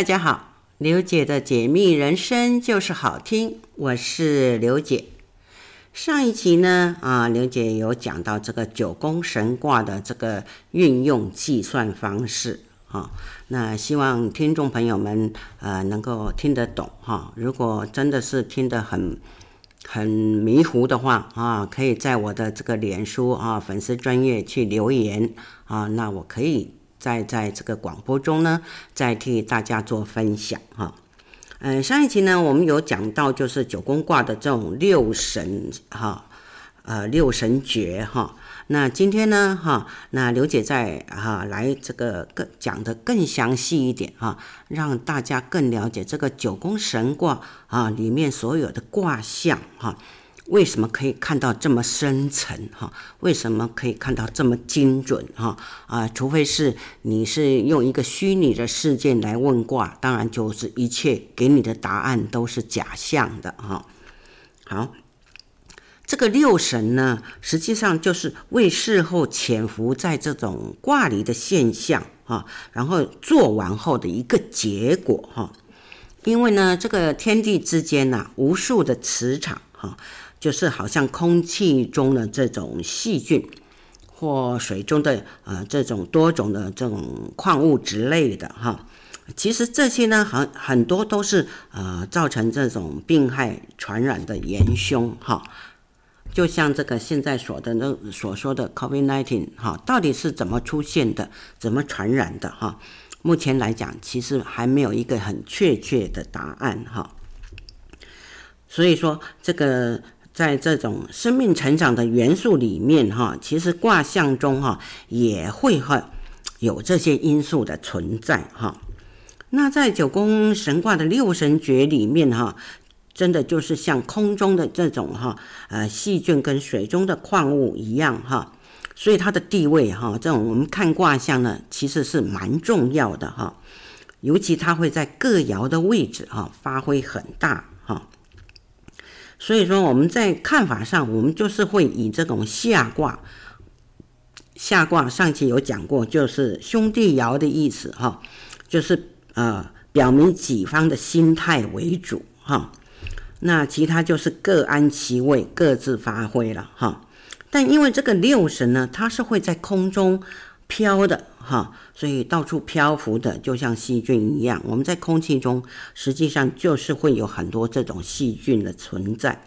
大家好，刘姐的解密人生就是好听，我是刘姐。上一集呢，啊，刘姐有讲到这个九宫神卦的这个运用计算方式，哈、啊，那希望听众朋友们呃能够听得懂哈、啊。如果真的是听得很很迷糊的话啊，可以在我的这个脸书啊粉丝专业去留言啊，那我可以。在在这个广播中呢，再替大家做分享哈。嗯，上一期呢，我们有讲到就是九宫卦的这种六神哈，呃，六神诀哈。那今天呢哈，那刘姐在哈来这个更讲得更详细一点哈，让大家更了解这个九宫神卦啊里面所有的卦象哈。为什么可以看到这么深层哈？为什么可以看到这么精准哈？啊，除非是你是用一个虚拟的事件来问卦，当然就是一切给你的答案都是假象的哈。好，这个六神呢，实际上就是为事后潜伏在这种卦里的现象哈，然后做完后的一个结果哈。因为呢，这个天地之间呐，无数的磁场哈。就是好像空气中的这种细菌，或水中的呃这种多种的这种矿物质类的哈，其实这些呢很很多都是呃造成这种病害传染的元凶哈。就像这个现在所的那所说的 COVID-19 哈，到底是怎么出现的，怎么传染的哈？目前来讲，其实还没有一个很确切的答案哈。所以说这个。在这种生命成长的元素里面，哈，其实卦象中，哈，也会哈有这些因素的存在，哈。那在九宫神卦的六神诀里面，哈，真的就是像空中的这种哈，呃，细菌跟水中的矿物一样，哈。所以它的地位，哈，这种我们看卦象呢，其实是蛮重要的，哈。尤其它会在各爻的位置，哈，发挥很大，哈。所以说我们在看法上，我们就是会以这种下卦，下卦上期有讲过，就是兄弟爻的意思哈，就是呃表明己方的心态为主哈，那其他就是各安其位，各自发挥了哈。但因为这个六神呢，它是会在空中飘的哈，所以到处漂浮的，就像细菌一样。我们在空气中实际上就是会有很多这种细菌的存在。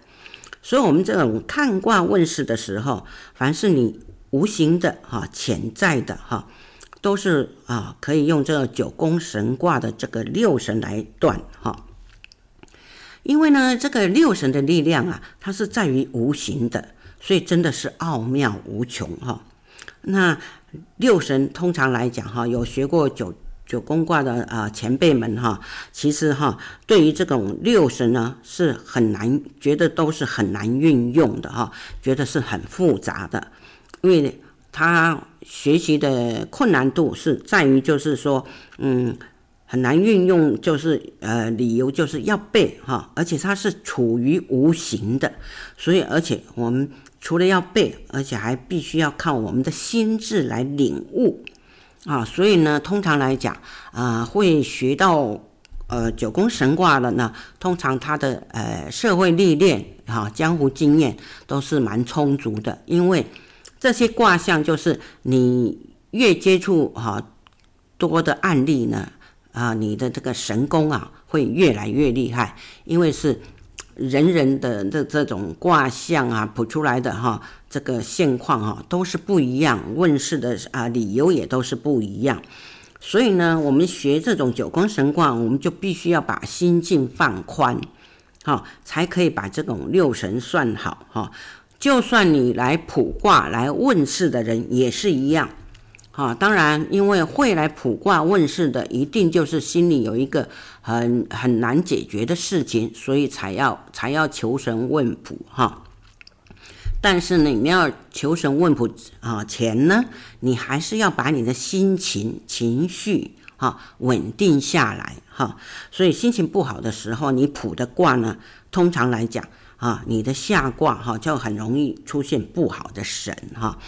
所以，我们这种看卦问事的时候，凡是你无形的哈、潜在的哈，都是啊可以用这个九宫神卦的这个六神来断哈。因为呢，这个六神的力量啊，它是在于无形的，所以真的是奥妙无穷哈。那六神通常来讲哈，有学过九九宫卦的啊前辈们哈，其实哈对于这种六神呢是很难，觉得都是很难运用的哈，觉得是很复杂的，因为他学习的困难度是在于就是说，嗯，很难运用，就是呃理由就是要背哈，而且它是处于无形的，所以而且我们。除了要背，而且还必须要靠我们的心智来领悟啊！所以呢，通常来讲啊，会学到呃九宫神卦的呢，通常他的呃社会历练哈、江湖经验都是蛮充足的，因为这些卦象就是你越接触哈多的案例呢啊，你的这个神功啊会越来越厉害，因为是。人人的这这种卦象啊，卜出来的哈，这个现况哈都是不一样，问事的啊理由也都是不一样。所以呢，我们学这种九宫神卦，我们就必须要把心境放宽，哈，才可以把这种六神算好哈。就算你来卜卦来问事的人也是一样。哈，当然，因为会来卜卦问事的，一定就是心里有一个很很难解决的事情，所以才要才要求神问卜哈。但是呢，你要求神问卜啊前呢，你还是要把你的心情情绪哈稳定下来哈。所以心情不好的时候，你卜的卦呢，通常来讲啊，你的下卦哈就很容易出现不好的神哈。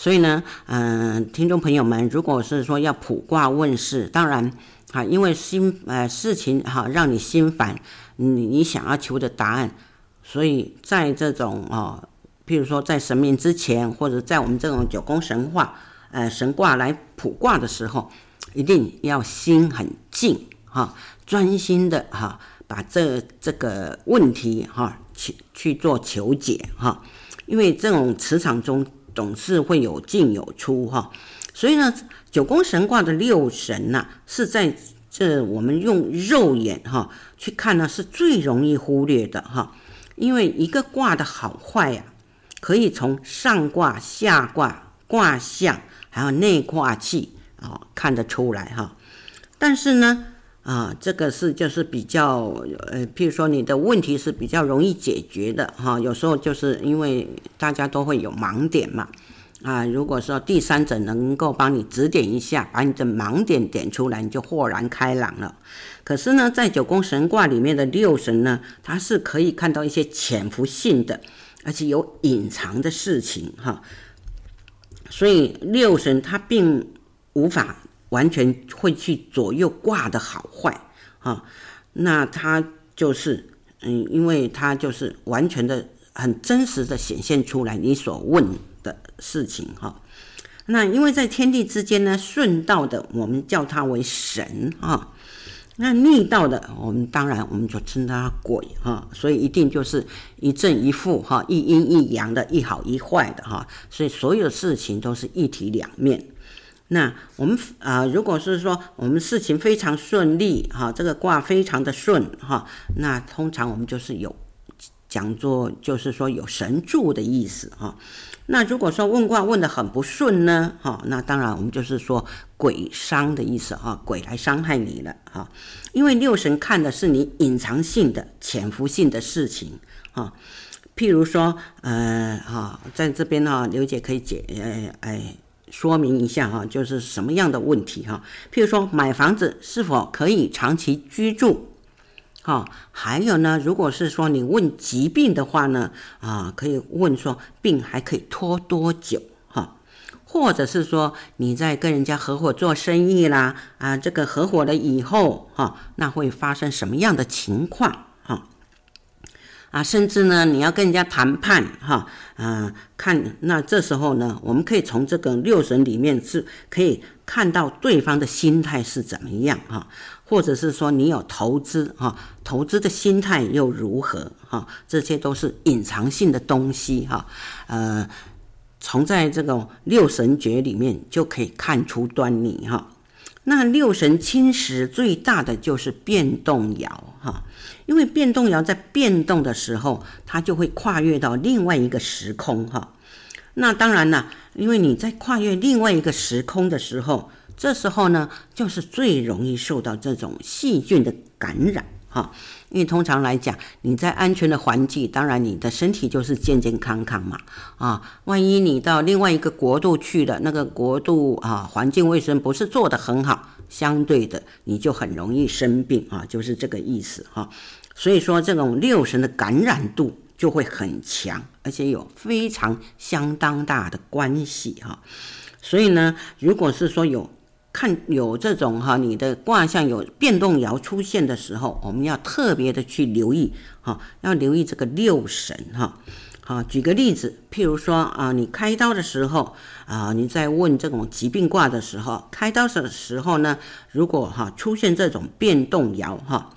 所以呢，嗯、听众朋友们，如果是说要卜卦问事，当然啊，因为心呃事情哈让你心烦，你你想要求的答案，所以在这种哦，譬如说在神明之前，或者在我们这种九宫神话呃神卦来卜卦的时候，一定要心很静哈，专心的哈，把这这个问题哈去去做求解哈，因为这种磁场中总是会有进有出哈。所以呢，九宫神卦的六神呐、是在这我们用肉眼哈去看呢，是最容易忽略的哈。因为一个卦的好坏呀、可以从上卦、下卦、卦象，还有内卦气啊看得出来哈。但是呢，啊，这个是就是比较呃，譬如说你的问题是比较容易解决的哈。有时候就是因为大家都会有盲点嘛。啊，如果说第三者能够帮你指点一下，把你的盲点点出来，你就豁然开朗了。可是呢，在九宫神卦里面的六神呢，它是可以看到一些潜伏性的，而且有隐藏的事情哈。所以六神它并无法完全会去左右卦的好坏哈。那它就是嗯，因为它就是完全的、很真实的显现出来你所问的事情哈，那因为在天地之间呢，顺道的我们叫它为神哈，那逆道的我们当然我们就称它鬼哈，所以一定就是一正一负哈，一阴一阳的，一好一坏的哈，所以所有事情都是一体两面。那我们啊，如果是说我们事情非常顺利哈，这个卦非常的顺哈，那通常我们就是有讲作就是说有神助的意思哈。那如果说问卦问得很不顺呢，哈，那当然我们就是说鬼伤的意思哈，鬼来伤害你了哈，因为六神看的是你隐藏性的、潜伏性的事情哈，譬如说，呃，哈，在这边呢，刘姐可以解，呃，哎，说明一下哈，就是什么样的问题哈，譬如说买房子是否可以长期居住？哈，还有呢，如果是说你问疾病的话呢，啊，可以问说病还可以拖多久？哈，或者是说你在跟人家合伙做生意啦，啊，这个合伙了以后，哈，那会发生什么样的情况？啊，甚至呢，你要跟人家谈判，哈，啊，看那这时候呢，我们可以从这个六神里面是可以看到对方的心态是怎么样，哈。或者是说你有投资哈，投资的心态又如何哈？这些都是隐藏性的东西哈。呃，从在这个六神诀里面就可以看出端倪哈。那六神侵蚀最大的就是变动爻哈，因为变动爻在变动的时候，它就会跨越到另外一个时空哈。那当然了，因为你在跨越另外一个时空的时候。这时候呢，就是最容易受到这种细菌的感染哈。因为通常来讲，你在安全的环境，当然你的身体就是健健康康嘛啊。万一你到另外一个国度去了，那个国度啊，环境卫生不是做得很好，相对的你就很容易生病啊，就是这个意思哈。所以说，这种六神的感染度就会很强，而且有非常相当大的关系哈。所以呢，如果是说有看有这种哈，你的卦象有变动爻出现的时候，我们要特别的去留意哈，要留意这个六神哈。好，举个例子，譬如说啊，你开刀的时候啊，你在问这种疾病卦的时候，开刀的时候呢，如果哈出现这种变动爻哈，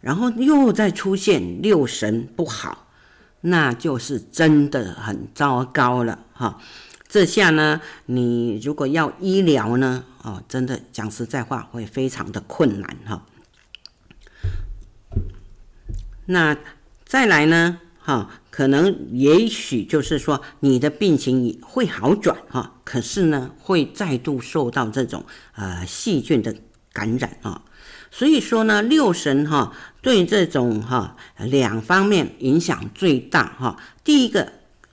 然后又再出现六神不好，那就是真的很糟糕了哈。这下呢，你如果要医疗呢，哦，真的讲实在话，会非常的困难哈。那再来呢，哈，可能也许就是说你的病情也会好转哈，可是呢，会再度受到这种呃细菌的感染啊。所以说呢，六神哈对这种哈两方面影响最大哈。第一个。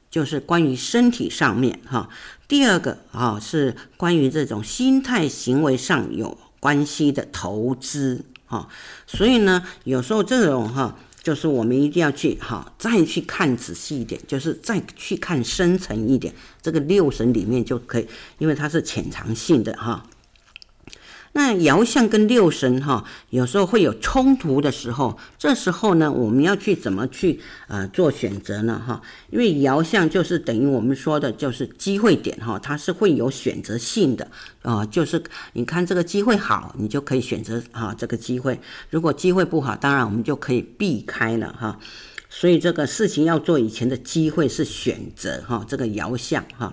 就是关于身体上面哈，第二个啊是关于这种心态行为上有关系的投资哈，所以呢，有时候这种哈，就是我们一定要去哈，再去看仔细一点，就是再去看深层一点，这个六神里面就可以，因为它是潜藏性的哈。那爻象跟六神哈，有时候会有冲突的时候，这时候呢，我们要去怎么去呃做选择呢？哈，因为爻象就是等于我们说的就是机会点哈，它是会有选择性的啊，就是你看这个机会好，你就可以选择啊这个机会；如果机会不好，当然我们就可以避开了哈。所以这个事情要做以前的机会是选择哈，这个爻象哈。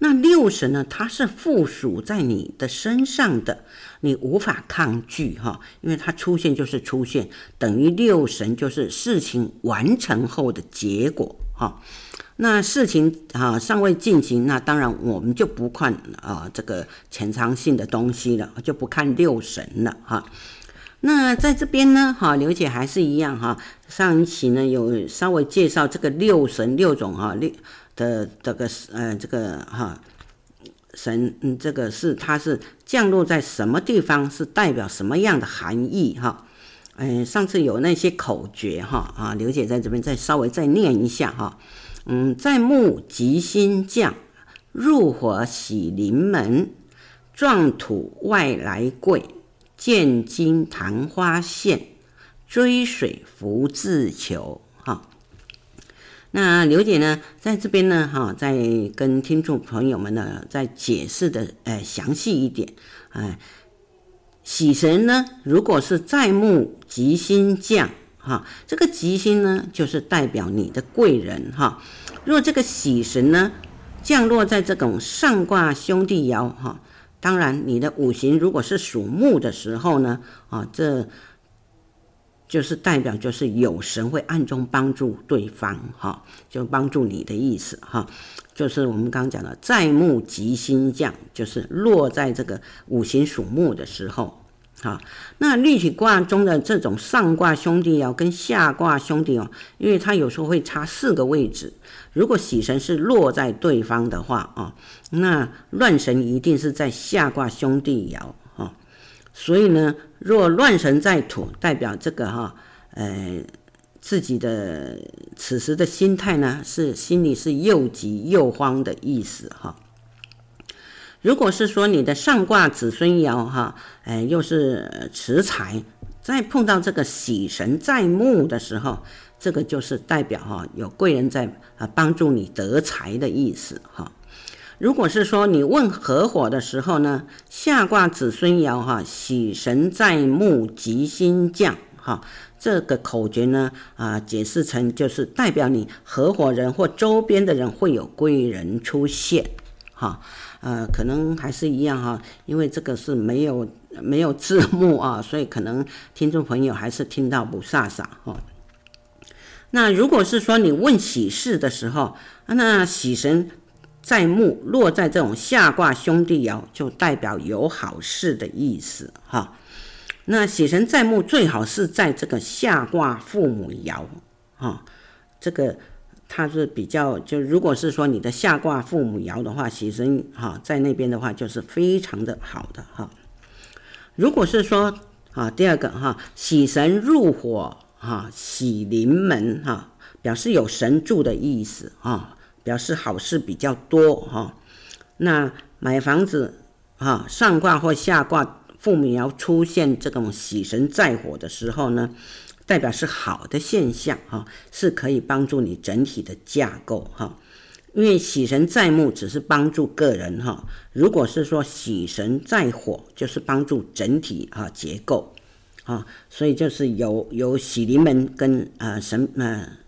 那六神呢，它是附属在你的身上的，你无法抗拒哈，因为它出现就是出现，等于六神就是事情完成后的结果哈。那事情啊尚未进行，那当然我们就不看啊这个潜藏性的东西了，就不看六神了哈。那在这边呢，哈，刘姐还是一样哈。上一期呢有稍微介绍这个六神六种哈六的这个呃这个哈神，嗯，这个是它是降落在什么地方，是代表什么样的含义哈？嗯，上次有那些口诀哈啊，刘姐在这边再稍微再念一下哈。嗯，在木吉星降，入火喜临门，壮土外来贵。见金昙花现，追水福自求。哈，那刘姐呢，在这边呢，哈，在跟听众朋友们呢，再解释的，呃，详细一点。哎，喜神呢，如果是在木吉星降，哈，这个吉星呢，就是代表你的贵人，哈。若这个喜神呢，降落在这种上卦兄弟爻，哈。当然，你的五行如果是属木的时候呢，啊，这就是代表就是有神会暗中帮助对方，哈，就帮助你的意思，哈，就是我们刚刚讲的在木吉星降，就是落在这个五行属木的时候。好，那立体卦中的这种上卦兄弟爻跟下卦兄弟爻，因为它有时候会差四个位置。如果喜神是落在对方的话啊，那乱神一定是在下卦兄弟爻啊。所以呢，若乱神在土，代表这个哈，呃，自己的此时的心态呢，是心里是又急又慌的意思哈。如果是说你的上卦子孙爻哈，哎，又是持财，再碰到这个喜神在木的时候，这个就是代表哈有贵人在啊帮助你得财的意思哈。如果是说你问合伙的时候呢，下卦子孙爻哈，喜神在木吉星降哈，这个口诀呢啊解释成就是代表你合伙人或周边的人会有贵人出现哈。呃，可能还是一样哈，因为这个是没有没有字幕啊，所以可能听众朋友还是听到不飒飒哈。那如果是说你问喜事的时候，那喜神在木落在这种下卦兄弟爻，就代表有好事的意思哈。那喜神在木最好是在这个下卦父母爻哈，这个。它是比较，就如果是说你的下卦父母爻的话，喜神哈在那边的话就是非常的好的哈。如果是说啊，第二个哈，喜神入火哈，喜临门哈，表示有神助的意思啊，表示好事比较多哈。那买房子哈，上卦或下卦父母爻出现这种喜神在火的时候呢，代表是好的现象哈，是可以帮助你整体的架构哈。因为喜神在木只是帮助个人哈，如果是说喜神在火，就是帮助整体啊结构啊，所以就是有有喜临门跟啊神啊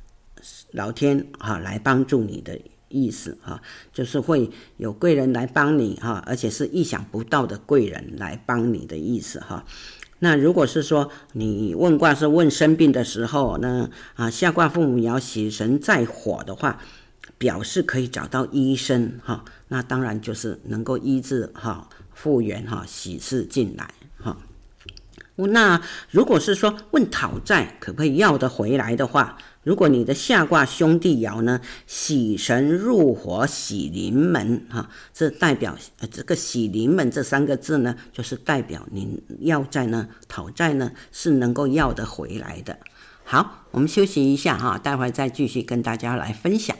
老天啊来帮助你的意思哈，就是会有贵人来帮你哈，而且是意想不到的贵人来帮你的意思哈。那如果是说你问卦是问生病的时候那，啊，下卦父母爻喜神在火的话，表示可以找到医生哈，那当然就是能够医治哈，复原哈，喜事进来哈。那如果是说问讨债可不可以要得回来的话，如果你的下卦兄弟爻呢，喜神入火，喜临门哈，这代表呃这个喜临门这三个字呢，就是代表您要债呢，讨债呢是能够要得回来的。好，我们休息一下哈，待会儿再继续跟大家来分享。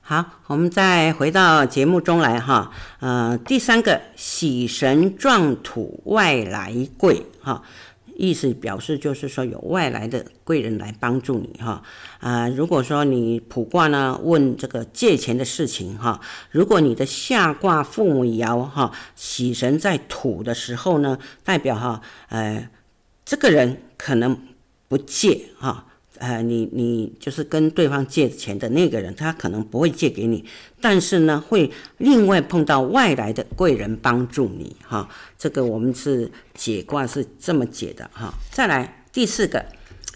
好，我们再回到节目中来哈。呃，第三个喜神撞土外来贵哈，意思表示就是说有外来的贵人来帮助你哈。啊、如果说你卜卦呢问这个借钱的事情哈，如果你的下卦父母爻哈喜神在土的时候呢，代表哈呃这个人可能不借哈。呃，你你就是跟对方借钱的那个人，他可能不会借给你，但是呢，会另外碰到外来的贵人帮助你哈。这个我们是解卦是这么解的哈。再来第四个，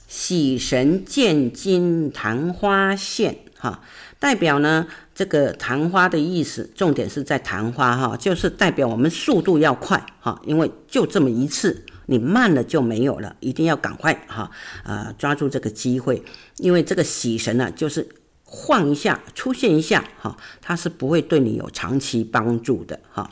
喜神见金昙花现哈，代表呢这个昙花的意思，重点是在昙花哈，就是代表我们速度要快哈，因为就这么一次。你慢了就没有了，一定要赶快哈，呃，抓住这个机会，因为这个喜神呢，就是晃一下出现一下哈，它是不会对你有长期帮助的哈。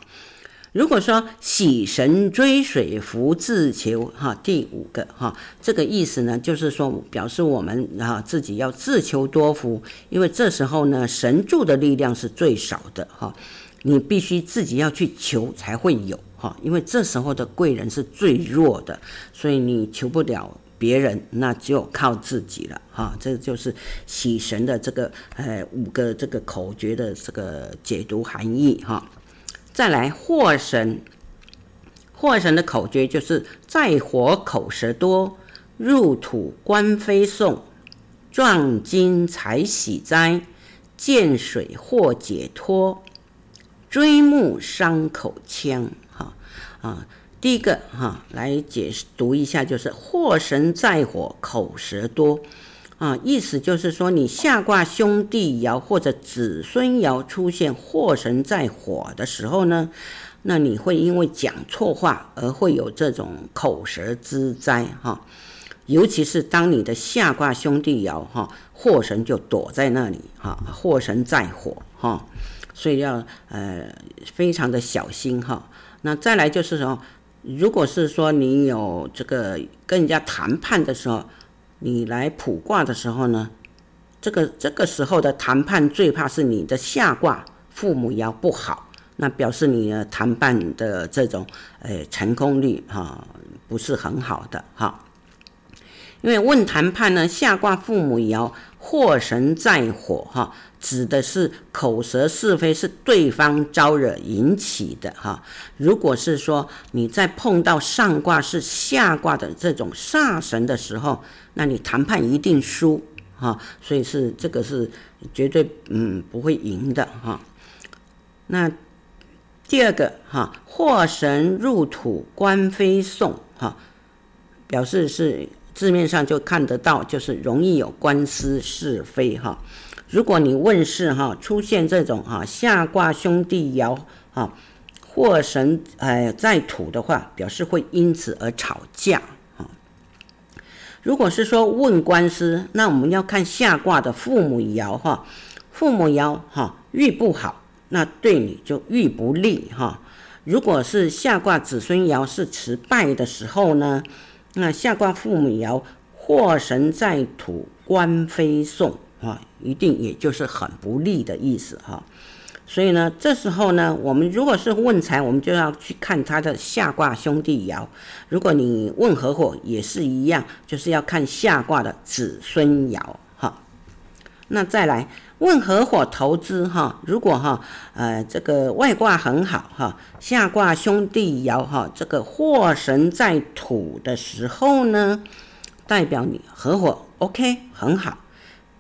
如果说喜神追水福自求哈，第五个哈，这个意思呢，就是说表示我们啊自己要自求多福，因为这时候呢，神助的力量是最少的哈，你必须自己要去求才会有。哈，因为这时候的贵人是最弱的，所以你求不了别人，那只有靠自己了。哈，这就是喜神的这个呃五个这个口诀的这个解读含义。哈，再来祸神，祸神的口诀就是在火口舌多，入土官非讼，撞金财喜灾，见水获解脱，追目伤口腔。哈啊，第一个哈，来解释读一下，就是祸神在火，口舌多，啊，意思就是说你下卦兄弟爻或者子孙爻出现祸神在火的时候呢，那你会因为讲错话而会有这种口舌之灾哈，尤其是当你的下卦兄弟爻哈，祸神就躲在那里哈，祸神在火哈，所以要呃非常的小心哈。那再来就是说，如果是说你有这个跟人家谈判的时候，你来卜卦的时候呢，这个这个时候的谈判最怕是你的下卦父母爻不好，那表示你的谈判的这种呃成功率哈不是很好的哈，因为问谈判呢，下卦父母爻祸神在火哈。指的是口舌是非是对方招惹引起的哈，如果是说你在碰到上卦是下卦的这种煞神的时候，那你谈判一定输哈，所以是这个是绝对嗯不会赢的哈。那第二个哈，祸神入土官非送哈，表示是字面上就看得到，就是容易有官司是非哈。如果你问事哈，出现这种哈下卦兄弟爻哈，祸神哎在土的话，表示会因此而吵架哈。如果是说问官司，那我们要看下卦的父母爻哈，父母爻哈遇不好，那对你就遇不利哈。如果是下卦子孙爻是持败的时候呢，那下卦父母爻祸神在土官非讼。啊，一定也就是很不利的意思哈，所以呢，这时候呢，我们如果是问财，我们就要去看他的下卦兄弟爻；如果你问合伙，也是一样，就是要看下卦的子孙爻哈。那再来问合伙投资哈，如果哈，呃，这个外挂很好哈，下卦兄弟爻哈，这个祸神在土的时候呢，代表你合伙 OK 很好。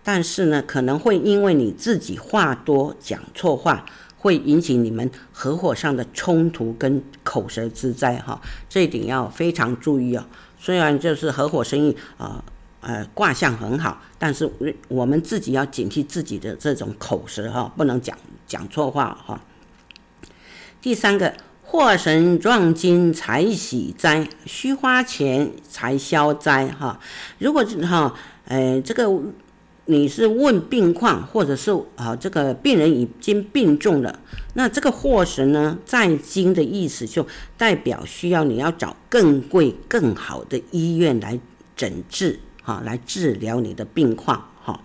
但是呢，可能会因为你自己话多讲错话，会引起你们合伙上的冲突跟口舌之灾哈，这一点要非常注意哦。虽然就是合伙生意啊，呃卦象很好，但是我们自己要警惕自己的这种口舌哈，不能讲讲错话哈。第三个，祸神撞金财喜灾，需花钱才消灾哈。如果哈，呃，这个。你是问病况，或者是啊，这个病人已经病重了，那这个祸神呢，在金的意思就代表需要你要找更贵、更好的医院来诊治，哈，来治疗你的病况，哈。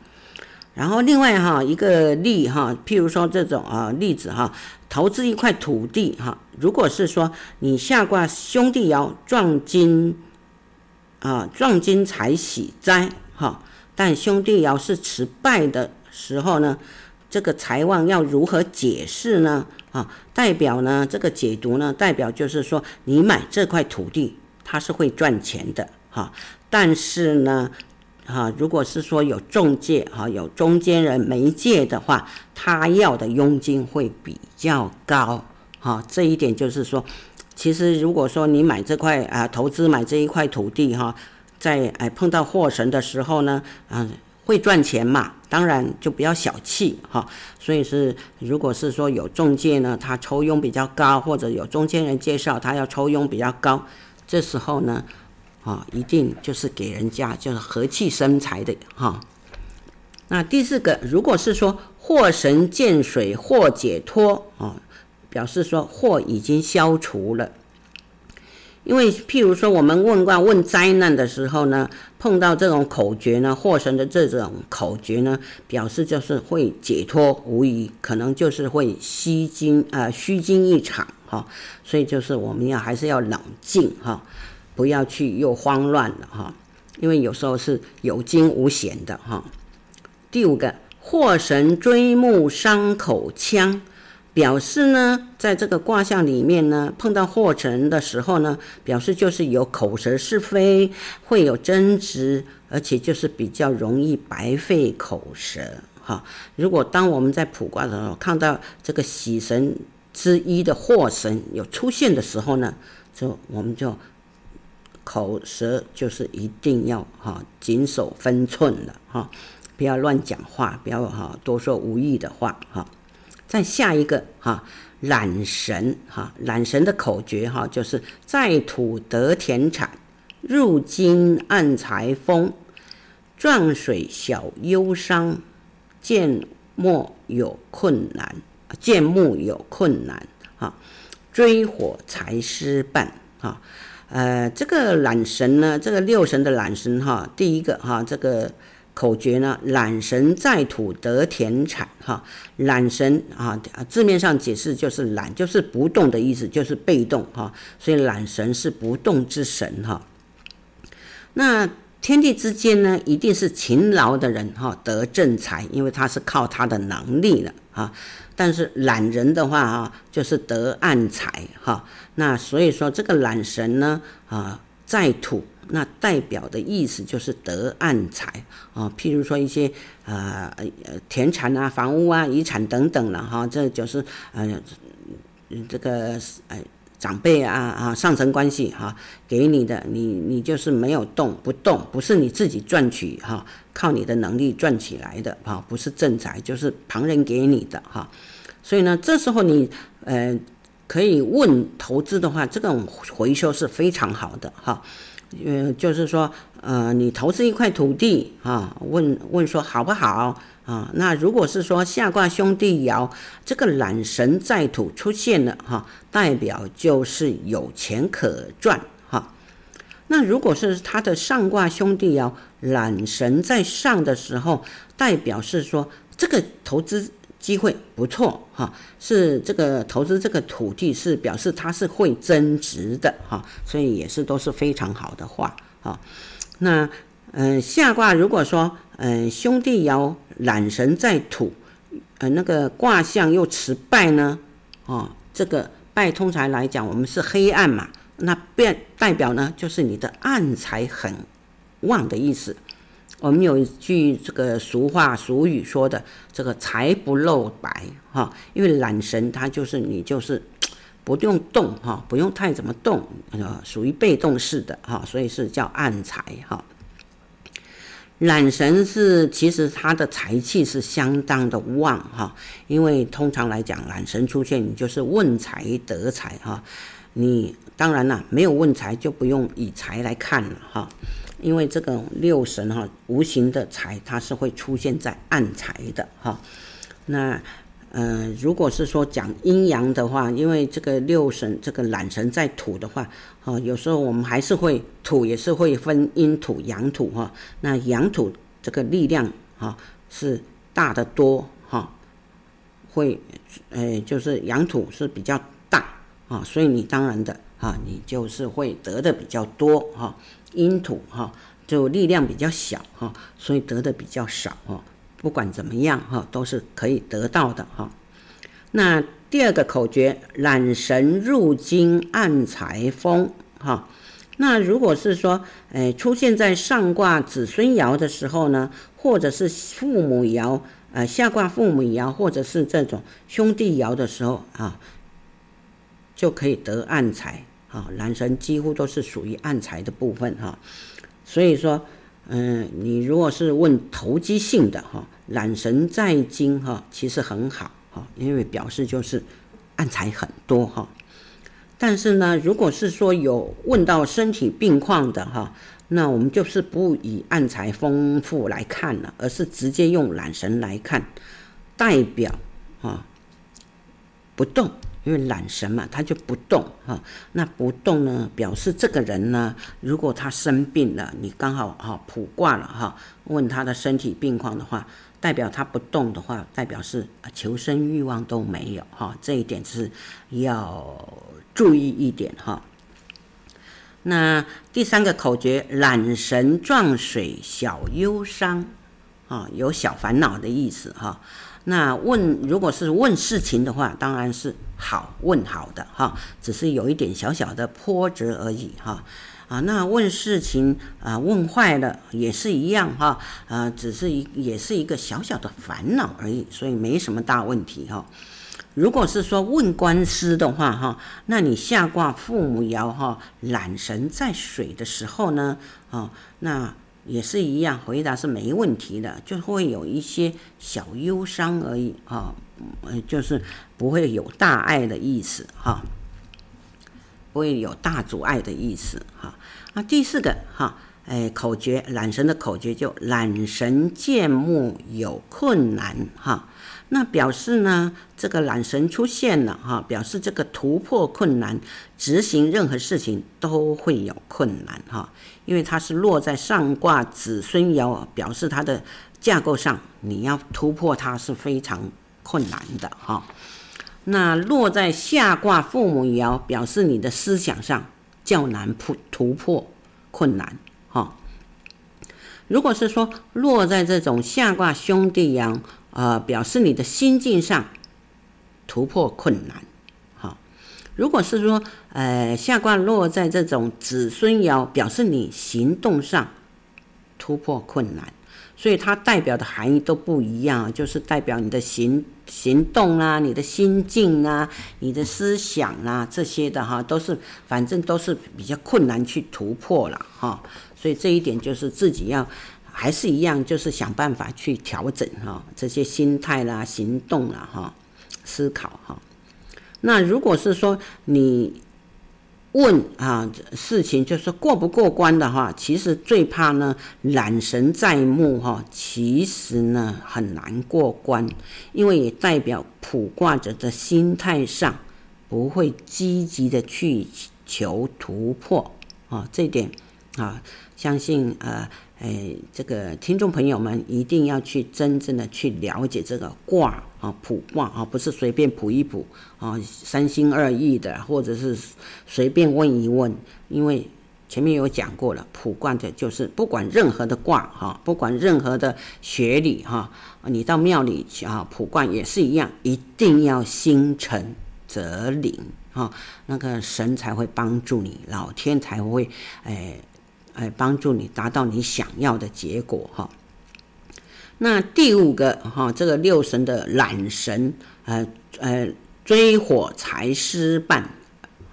然后另外哈一个例哈，譬如说这种啊例子哈，投资一块土地哈，如果是说你下卦兄弟爻壮金啊壮金财喜灾哈，但兄弟爻是持败的时候呢，这个财旺要如何解释呢？啊，代表呢这个解读呢，代表就是说你买这块土地它是会赚钱的哈，但是呢。哈，如果是说有中介哈，有中间人媒介的话，他要的佣金会比较高。哈，这一点就是说，其实如果说你买这块啊，投资买这一块土地哈，在哎碰到祸神的时候呢，嗯，会赚钱嘛，当然就不要小气哈。所以是，如果是说有中介呢，他抽佣比较高，或者有中间人介绍他要抽佣比较高，这时候呢。啊，一定就是给人家就是和气生财的哈。那第四个，如果是说祸神见水，或解脱啊，表示说祸已经消除了。因为譬如说我们问卦问灾难的时候呢，碰到这种口诀呢，祸神的这种口诀呢，表示就是会解脱无疑，可能就是会虚惊啊虚惊一场哈。所以就是我们要还是要冷静哈。不要去又慌乱了哈，因为有时候是有惊无险的哈。第五个，祸神追目伤口腔，表示呢，在这个卦象里面呢，碰到祸神的时候呢，表示就是有口舌是非，会有争执，而且就是比较容易白费口舌哈。如果当我们在卜卦的时候看到这个喜神之一的祸神有出现的时候呢，就我们就。口舌就是一定要哈谨守分寸了哈，不要乱讲话，不要哈多说无益的话哈。再下一个哈懒神哈懒神的口诀哈就是在土得田产，入金暗财丰，壮水小忧伤，见木有困难，见木有困难哈，追火财失半哈。呃，这个懒神呢，这个六神的懒神哈，第一个哈，这个口诀呢，懒神在土得田产哈，懒神啊，字面上解释就是懒，就是不动的意思，就是被动哈，所以懒神是不动之神哈。那天地之间呢，一定是勤劳的人哈得正财，因为他是靠他的能力的啊。但是懒人的话啊，就是得暗财哈。那所以说这个懒神呢啊，在土，那代表的意思就是得暗财啊。譬如说一些呃田产啊、房屋啊、遗产等等了哈，这就是呃这个呃长辈啊啊上层关系哈给你的，你你就是没有动不动，不是你自己赚取哈。靠你的能力赚起来的哈，不是正财，就是旁人给你的哈。所以呢，这时候你呃可以问投资的话，这种回收是非常好的哈。呃，就是说呃，你投资一块土地啊，问问说好不好啊？那如果是说下卦兄弟爻这个懒神在土出现了哈，代表就是有钱可赚哈。那如果是他的上卦兄弟爻懒神在上的时候，代表是说这个投资机会不错哈，是这个投资这个土地是表示它是会增值的哈，所以也是都是非常好的话哈。那嗯下卦如果说嗯兄弟爻懒神在土，呃那个卦象又持败呢，哦这个败通常来讲我们是黑暗嘛。那变代表呢，就是你的暗财很旺的意思。我们有一句这个俗话俗语说的，这个财不露白哈，因为懒神他就是你就是不用动哈，不用太怎么动，呃，属于被动式的哈，所以是叫暗财哈。懒神是其实他的财气是相当的旺哈，因为通常来讲，懒神出现你就是问财得财哈。你当然了，没有问财就不用以财来看了哈，因为这个六神哈，无形的财它是会出现在暗财的哈。那呃，如果是说讲阴阳的话，因为这个六神这个懒神在土的话，哈，有时候我们还是会土也是会分阴土阳土哈。那阳土这个力量哈是大得多哈，会，呃，就是阳土是比较大啊，所以你当然的哈，你就是会得的比较多哈，阴土哈就力量比较小哈，所以得的比较少哈。不管怎么样哈，都是可以得到的哈。那第二个口诀，揽神入金暗财丰哈。那如果是说，哎，出现在上卦子孙爻的时候呢，或者是父母爻，呃，下卦父母爻，或者是这种兄弟爻的时候啊，就可以得暗财啊。揽神几乎都是属于暗财的部分哈。所以说，嗯，你如果是问投机性的哈，揽神在金哈，其实很好哈，因为表示就是暗财很多哈。但是呢，如果是说有问到身体病况的哈，那我们就是不以暗财丰富来看了，而是直接用揽神来看，代表啊不动，因为揽神嘛，他就不动哈。那不动呢，表示这个人呢，如果他生病了，你刚好哈卜卦了哈，问他的身体病况的话，代表他不动的话，代表是求生欲望都没有哈。这一点是要。注意一点哈，那第三个口诀，懒神撞水小忧伤，啊，有小烦恼的意思哈。那问如果是问事情的话，当然是好问好的哈，只是有一点小小的波折而已哈。啊，那问事情啊问坏了也是一样哈，啊，只是一也是一个小小的烦恼而已，所以没什么大问题哈。如果是说问官司的话，哈，那你下卦父母爻哈，揽神在水的时候呢，啊，那也是一样，回答是没问题的，就会有一些小忧伤而已，啊，就是不会有大碍的意思，哈，不会有大阻碍的意思，哈。那第四个，哈，哎，口诀揽神的口诀就揽神见木有困难，哈。那表示呢，这个揽神出现了哈，表示这个突破困难，执行任何事情都会有困难哈，因为它是落在上卦子孙爻，表示它的架构上你要突破它是非常困难的哈。那落在下卦父母爻，表示你的思想上较难破突破困难哈。如果是说落在这种下卦兄弟爻。呃，表示你的心境上突破困难，好。如果是说，呃，下卦落在这种子孙爻，表示你行动上突破困难，所以它代表的含义都不一样，就是代表你的行行动啊，你的心境啊，你的思想啊这些的哈，都是反正都是比较困难去突破了哈。所以这一点就是自己要。还是一样，就是想办法去调整哈，这些心态啦、行动啦、哈、思考哈。那如果是说你问啊事情，就是过不过关的话，其实最怕呢懒神在目哈，其实呢很难过关，因为也代表卜卦者的心态上不会积极的去求突破啊，这点啊，相信呃。哎，这个听众朋友们一定要去真正的去了解这个卦啊，卜卦啊，不是随便卜一卜啊，三心二意的，或者是随便问一问。因为前面有讲过了，卜卦的就是不管任何的卦哈，不管任何的学理哈，你到庙里去啊，卜卦也是一样，一定要心诚则灵啊，那个神才会帮助你，老天才会哎。哎，帮助你达到你想要的结果哈。那第五个哈，这个六神的揽神，呃呃，追火财失半，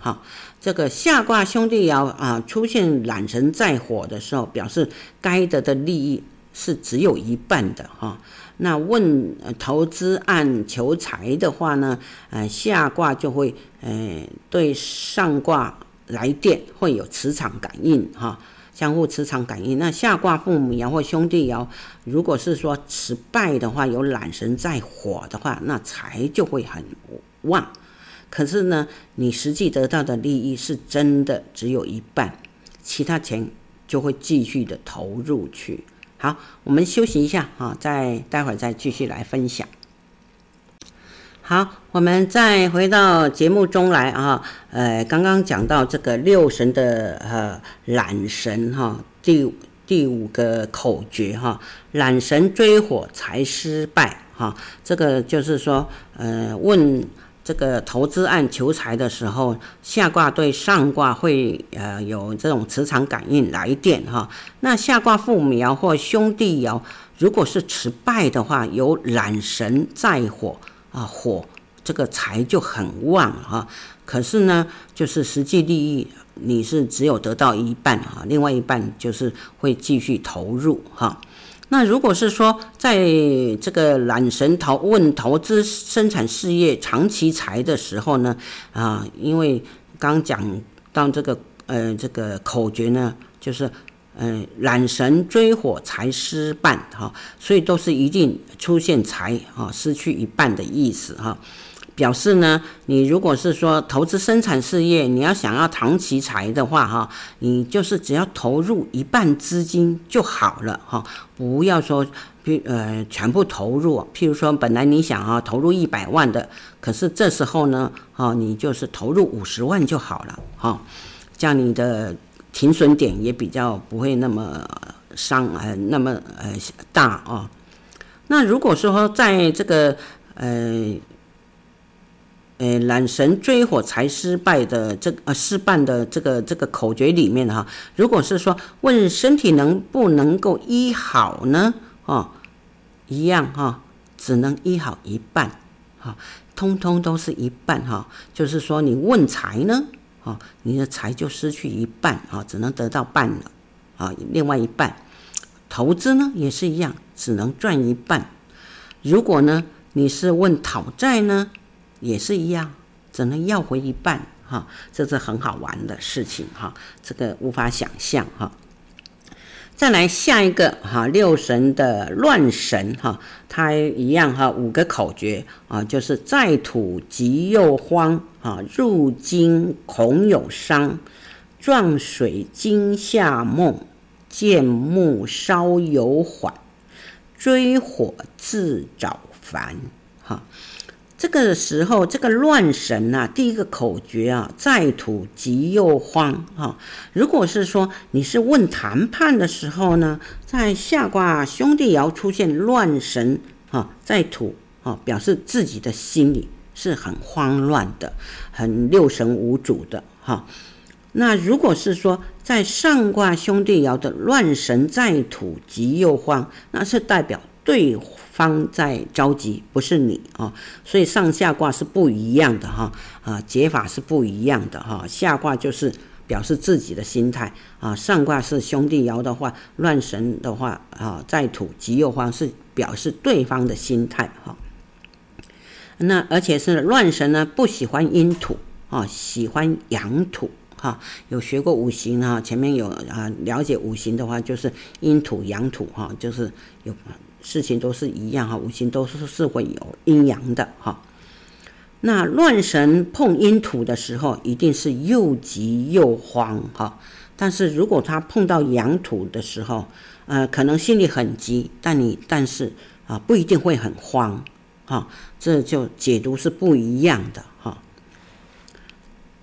哈，这个下卦兄弟爻啊出现揽神在火的时候，表示该得的利益是只有一半的哈。那问投资案求财的话呢，呃，下卦就会呃对上卦来电会有磁场感应哈。相互磁场感应，那下卦父母爻或兄弟爻，如果是说失败的话，有揽神在火的话，那财就会很旺。可是呢，你实际得到的利益是真的只有一半，其他钱就会继续的投入去，好，我们休息一下哈，再待会儿再继续来分享。好，我们再回到节目中来啊，呃，刚刚讲到这个六神的呃懒神哈，第第五个口诀哈，懒神追火财失败哈，这个就是说呃问。这个投资案求财的时候，下卦对上卦会呃有这种磁场感应来电哈。那下卦父母爻或兄弟爻，如果是持败的话，有懒神在火啊，火这个财就很旺哈。可是呢，就是实际利益你是只有得到一半哈，另外一半就是会继续投入哈。那如果是说，在这个懒神投问投资生产事业长期财的时候呢，啊，因为刚讲到这个呃这个口诀呢，就是嗯懒神追火财失半哈，所以都是一定出现财啊失去一半的意思哈。表示呢，你如果是说投资生产事业，你要想要长期财的话，哈，你就是只要投入一半资金就好了，哈，不要说，譬呃全部投入。譬如说，本来你想啊投入一百万的，可是这时候呢，哈，你就是投入五十万就好了，哈，这样你的停损点也比较不会那么伤，呃，那么呃大哦。那如果说在这个呃。呃，懒神追火财失败的这呃失败的这个这个口诀里面哈，如果是说问身体能不能够医好呢？哦，一样哈，只能医好一半，哈，通通都是一半哈。就是说你问财呢，哦，你的财就失去一半啊，只能得到半了啊，另外一半投资呢也是一样，只能赚一半。如果呢你是问讨债呢？也是一样，只能要回一半哈，这是很好玩的事情哈，这个无法想象哈。再来下一个哈，六神的乱神哈，它一样哈，五个口诀啊，就是在土急又慌啊，入金恐有伤，撞水惊吓梦，见木稍有缓，追火自找烦哈。这个时候，这个乱神啊，第一个口诀啊，在土急又慌哈。如果是说你是问谈判的时候呢，在下卦兄弟爻出现乱神哈，在土啊，表示自己的心里是很慌乱的，很六神无主的哈。那如果是说在上卦兄弟爻的乱神在土急又慌，那是代表对方在着急，不是你啊，所以上下卦是不一样的哈啊，解法是不一样的哈。下卦就是表示自己的心态啊，上卦是兄弟爻的话，乱神的话啊，在土急又方是表示对方的心态哈。那而且是乱神呢，不喜欢阴土啊，喜欢阳土哈。有学过五行哈，前面有啊了解五行的话，就是阴土阳土哈，就是有。事情都是一样哈，五行都是是会有阴阳的哈。那乱神碰阴土的时候，一定是又急又慌哈。但是如果他碰到阳土的时候，呃，可能心里很急，但你但是啊，不一定会很慌哈。这就解读是不一样的。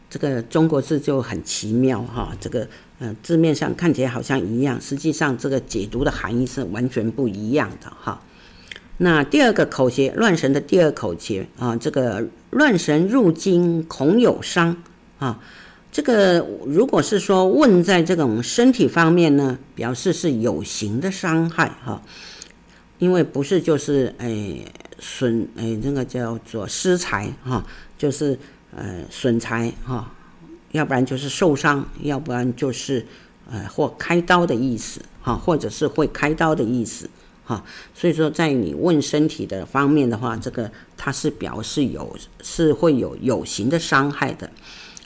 这个中国字就很奇妙哈，这个。呃，字面上看起来好像一样，实际上这个解读的含义是完全不一样的哈。那第二个口诀，乱神的第二口诀啊，这个乱神入京恐有伤啊。这个如果是说问在这种身体方面呢，表示是有形的伤害哈，因为不是就是哎损哎那个叫做失财哈，就是呃损财哈。要不然就是受伤，要不然就是，呃，或开刀的意思，哈，或者是会开刀的意思，哈。所以说，在你问身体的方面的话，这个它是表示有是会有有形的伤害的。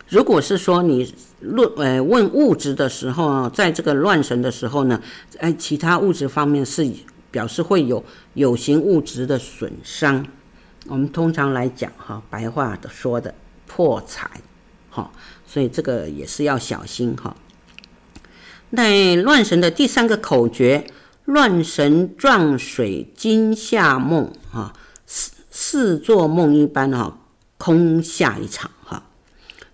如果是说你论呃问物质的时候，在这个乱神的时候呢，哎，其他物质方面是表示会有有形物质的损伤。我们通常来讲，哈，白话的说的破财，哈。所以这个也是要小心哈。那乱神的第三个口诀，乱神撞水惊吓梦啊，似似做梦一般哈，空下一场哈。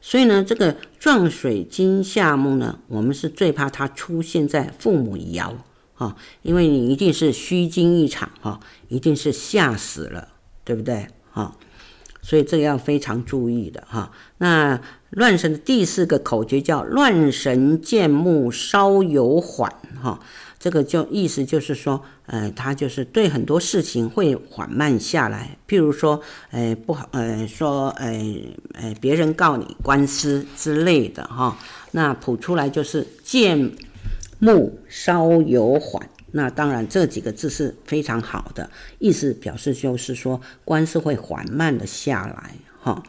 所以呢，这个撞水惊吓梦呢，我们是最怕它出现在父母爻哈，因为你一定是虚惊一场哈，一定是吓死了，对不对哈？所以这个要非常注意的哈。那乱神的第四个口诀叫“乱神见目稍有缓”哈，这个就意思就是说，呃，他就是对很多事情会缓慢下来。譬如说，呃，不好，呃，说，呃，呃，别人告你官司之类的哈，那谱出来就是“见目稍有缓”。那当然，这几个字是非常好的，意思表示就是说，官司会缓慢的下来，哈。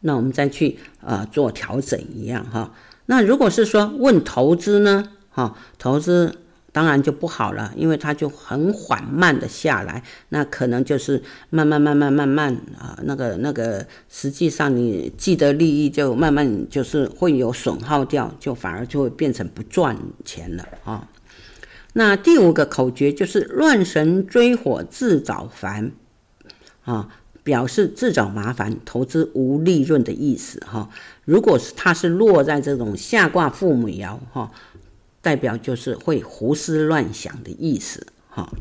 那我们再去呃做调整一样哈。那如果是说问投资呢，哈，投资当然就不好了，因为它就很缓慢的下来，那可能就是慢慢慢慢慢慢啊，那个那个，实际上你既得利益就慢慢就是会有损耗掉，就反而就会变成不赚钱了啊。那第五个口诀就是乱神追火自找烦，啊，表示自找麻烦，投资无利润的意思哈。如果是它是落在这种下卦父母爻哈，代表就是会胡思乱想的意思哈。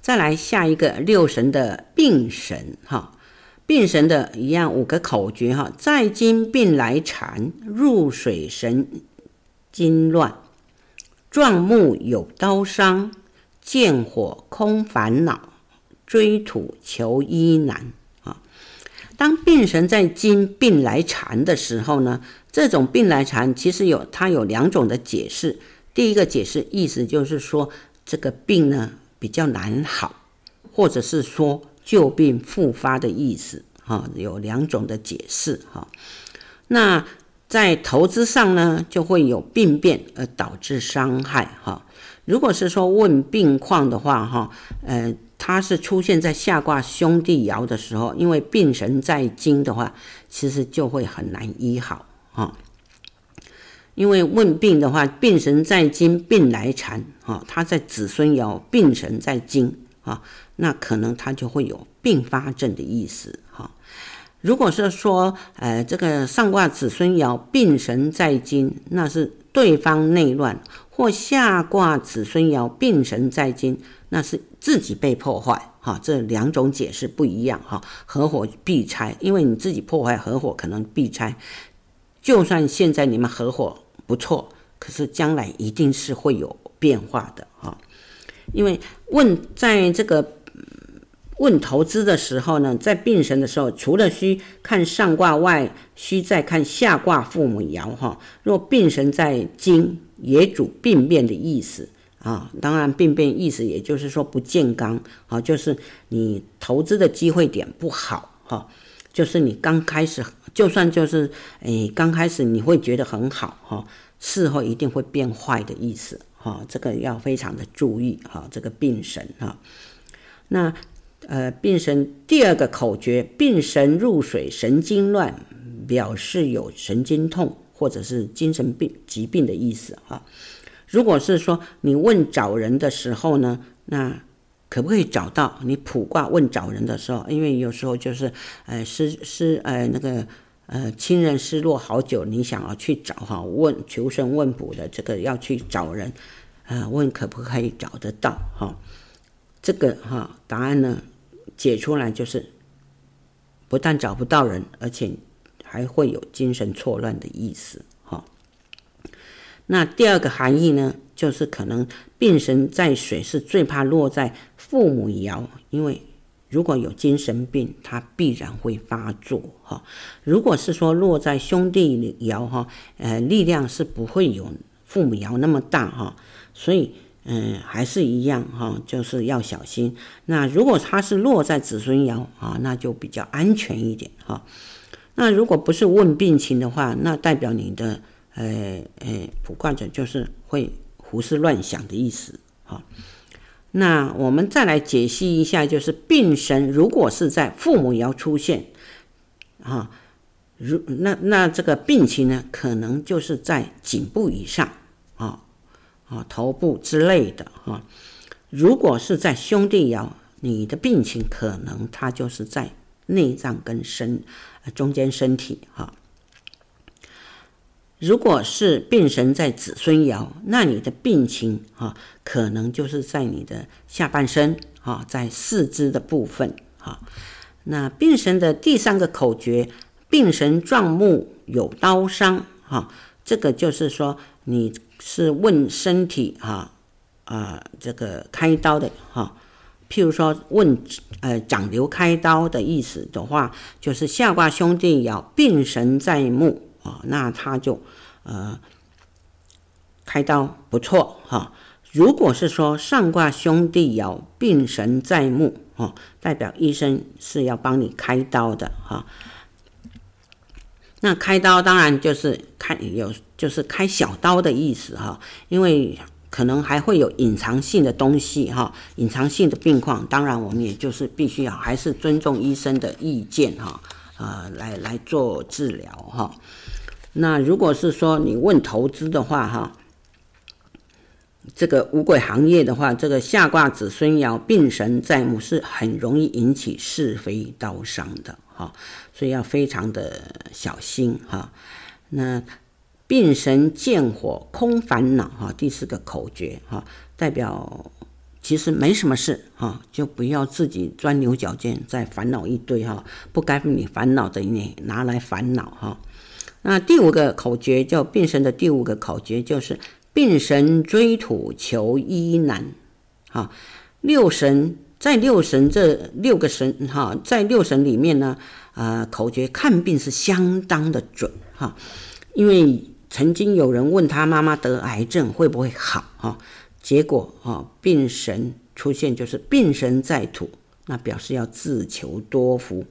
再来下一个六神的病神哈，病神的一样五个口诀哈，在金病来缠，入水神经乱。撞木有刀伤，见火空烦恼，追土求医难啊！当病神在金病来缠的时候呢，这种病来缠其实有它有两种的解释。第一个解释意思就是说，这个病呢比较难好，或者是说旧病复发的意思哈，有两种的解释哈。那在投资上呢，就会有病变而导致伤害哈。如果是说问病况的话哈，呃，它是出现在下卦兄弟爻的时候，因为病神在金的话，其实就会很难医好哈。因为问病的话，病神在金，病来缠啊，他在子孙爻，病神在金啊，那可能他就会有并发症的意思。如果是说，呃，这个上卦子孙爻病神在金，那是对方内乱；或下卦子孙爻病神在金，那是自己被破坏。哈，这两种解释不一样。哈，合伙必拆，因为你自己破坏合伙可能必拆。就算现在你们合伙不错，可是将来一定是会有变化的。哈，因为问在这个。问投资的时候呢，在病神的时候，除了需看上卦外，需再看下卦父母爻哈。若病神在金，也主病变的意思啊。当然，病变意思也就是说不健康啊，就是你投资的机会点不好哈。就是你刚开始，就算就是诶刚开始你会觉得很好哈，事后一定会变坏的意思哈。这个要非常的注意哈，这个病神哈，那。呃，病神第二个口诀，病神入水，神经乱，表示有神经痛或者是精神病疾病的意思哈。如果是说你问找人的时候呢，那可不可以找到？你卜卦问找人的时候，因为有时候就是呃失失呃那个呃亲人失落好久，你想要去找哈，问求神问卜的这个要去找人，呃问可不可以找得到哈？这个哈答案呢？解出来就是，不但找不到人，而且还会有精神错乱的意思，哈。那第二个含义呢，就是可能病神在水是最怕落在父母爻，因为如果有精神病，他必然会发作，哈。如果是说落在兄弟爻，哈，呃，力量是不会有父母爻那么大，哈，所以。嗯，还是一样哈，就是要小心。那如果它是落在子孙爻啊，那就比较安全一点哈。那如果不是问病情的话，那代表你的呃呃卜卦者就是会胡思乱想的意思哈。那我们再来解析一下，就是病神如果是在父母爻出现啊，如那那这个病情呢，可能就是在颈部以上啊。啊、头部之类的哈。如果是在兄弟爻，你的病情可能它就是在内脏跟身中间身体哈。如果是病神在子孙爻，那你的病情哈，可能就是在你的下半身哈，在四肢的部分哈。那病神的第三个口诀，病神壮木有刀伤哈，这个就是说你是问身体哈啊这个开刀的哈。譬如说问呃长瘤开刀的意思的话，就是下卦兄弟爻病神在目。啊，那他就，呃，开刀不错哈。如果是说上卦兄弟爻病神在木，哈，代表医生是要帮你开刀的哈。那开刀当然就是开有就是开小刀的意思哈，因为可能还会有隐藏性的东西哈，隐藏性的病况，当然我们也就是必须要还是尊重医生的意见哈，呃，来来做治疗哈。那如果是说你问投资的话，哈，这个五鬼行业的话，这个下卦子孙爻病神在母是很容易引起是非刀伤的，哈，所以要非常的小心，哈。那病神见火空烦恼，哈，第四个口诀，哈，代表其实没什么事，哈，就不要自己钻牛角尖，再烦恼一堆，哈，不该你烦恼的你拿来烦恼，哈。那第五个口诀叫病神的第五个口诀就是病神追土求医难，哈，六神在六神这六个神哈，在六神里面呢，啊，口诀看病是相当的准哈，因为曾经有人问他妈妈得癌症会不会好哈，结果啊病神出现就是病神在土，那表示要自求多福，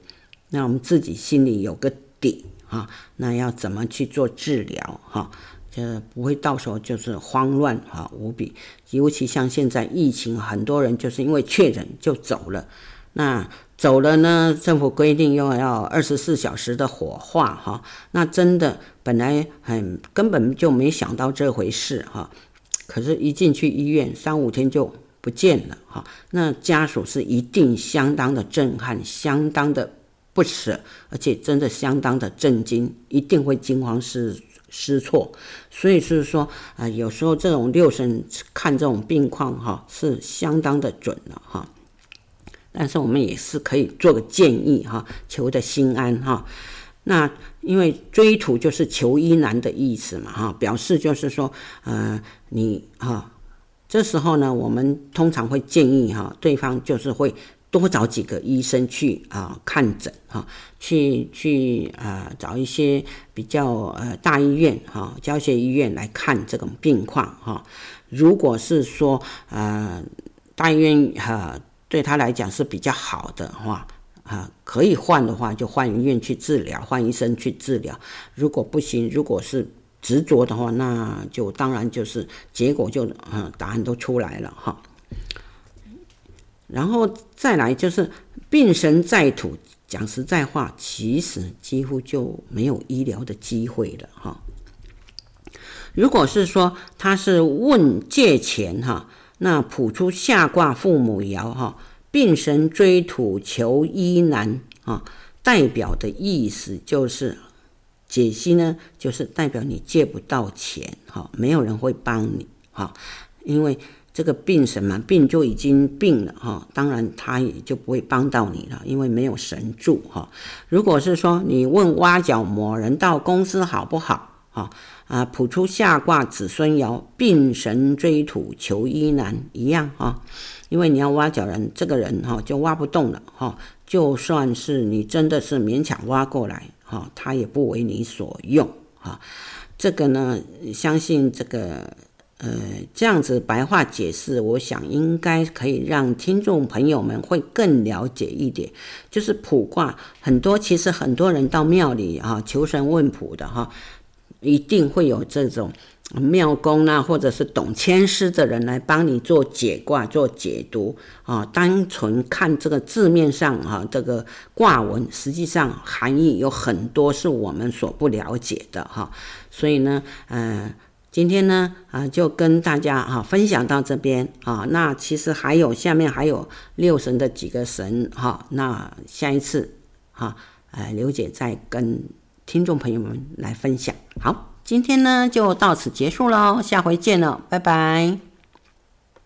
那我们自己心里有个底。啊，那要怎么去做治疗？哈，呃不会到时候就是慌乱哈无比。尤其像现在疫情，很多人就是因为确诊就走了。那走了呢，政府规定又要二十四小时的火化哈。那真的本来很根本就没想到这回事哈。可是，一进去医院，三五天就不见了哈。那家属是一定相当的震撼，相当的。不舍，而且真的相当的震惊，一定会惊慌失失措。所以是说，啊、呃，有时候这种六神看这种病况哈，是相当的准了哈。但是我们也是可以做个建议哈，求得心安哈。那因为追土就是求医难的意思嘛哈，表示就是说，呃，你哈，这时候呢，我们通常会建议哈，对方就是会。多找几个医生去啊看诊哈，去去啊找一些比较呃大医院哈，教学医院来看这种病况哈。如果是说呃大医院哈对他来讲是比较好的话啊，可以换的话就换医院去治疗，换医生去治疗。如果不行，如果是执着的话，那就当然就是结果就嗯答案都出来了哈。然后再来就是病神在土，讲实在话，其实几乎就没有医疗的机会了哈。如果是说他是问借钱哈，那卜出下卦父母爻哈，病神追土求医难啊，代表的意思就是解析呢，就是代表你借不到钱哈，没有人会帮你哈，因为。这个病什么，病就已经病了哈，当然他也就不会帮到你了，因为没有神助哈。如果是说你问挖角某人到公司好不好哈啊，卜出下卦子孙爻，病神追土求医难一样哈，因为你要挖角人，这个人哈就挖不动了哈，就算是你真的是勉强挖过来哈，他也不为你所用哈。这个呢，相信这个。呃，这样子白话解释，我想应该可以让听众朋友们会更了解一点。就是卜卦很多，其实很多人到庙里啊求神问卜的哈，一定会有这种庙公啊，或者是懂签诗的人来帮你做解卦、做解读啊。单纯看这个字面上啊，这个卦文，实际上含义有很多是我们所不了解的哈。所以呢，呃。今天呢，啊，就跟大家啊分享到这边啊。那其实还有下面还有六神的几个神哈。那下一次哈，呃，刘姐再跟听众朋友们来分享。好，今天呢就到此结束喽，下回见了，拜拜。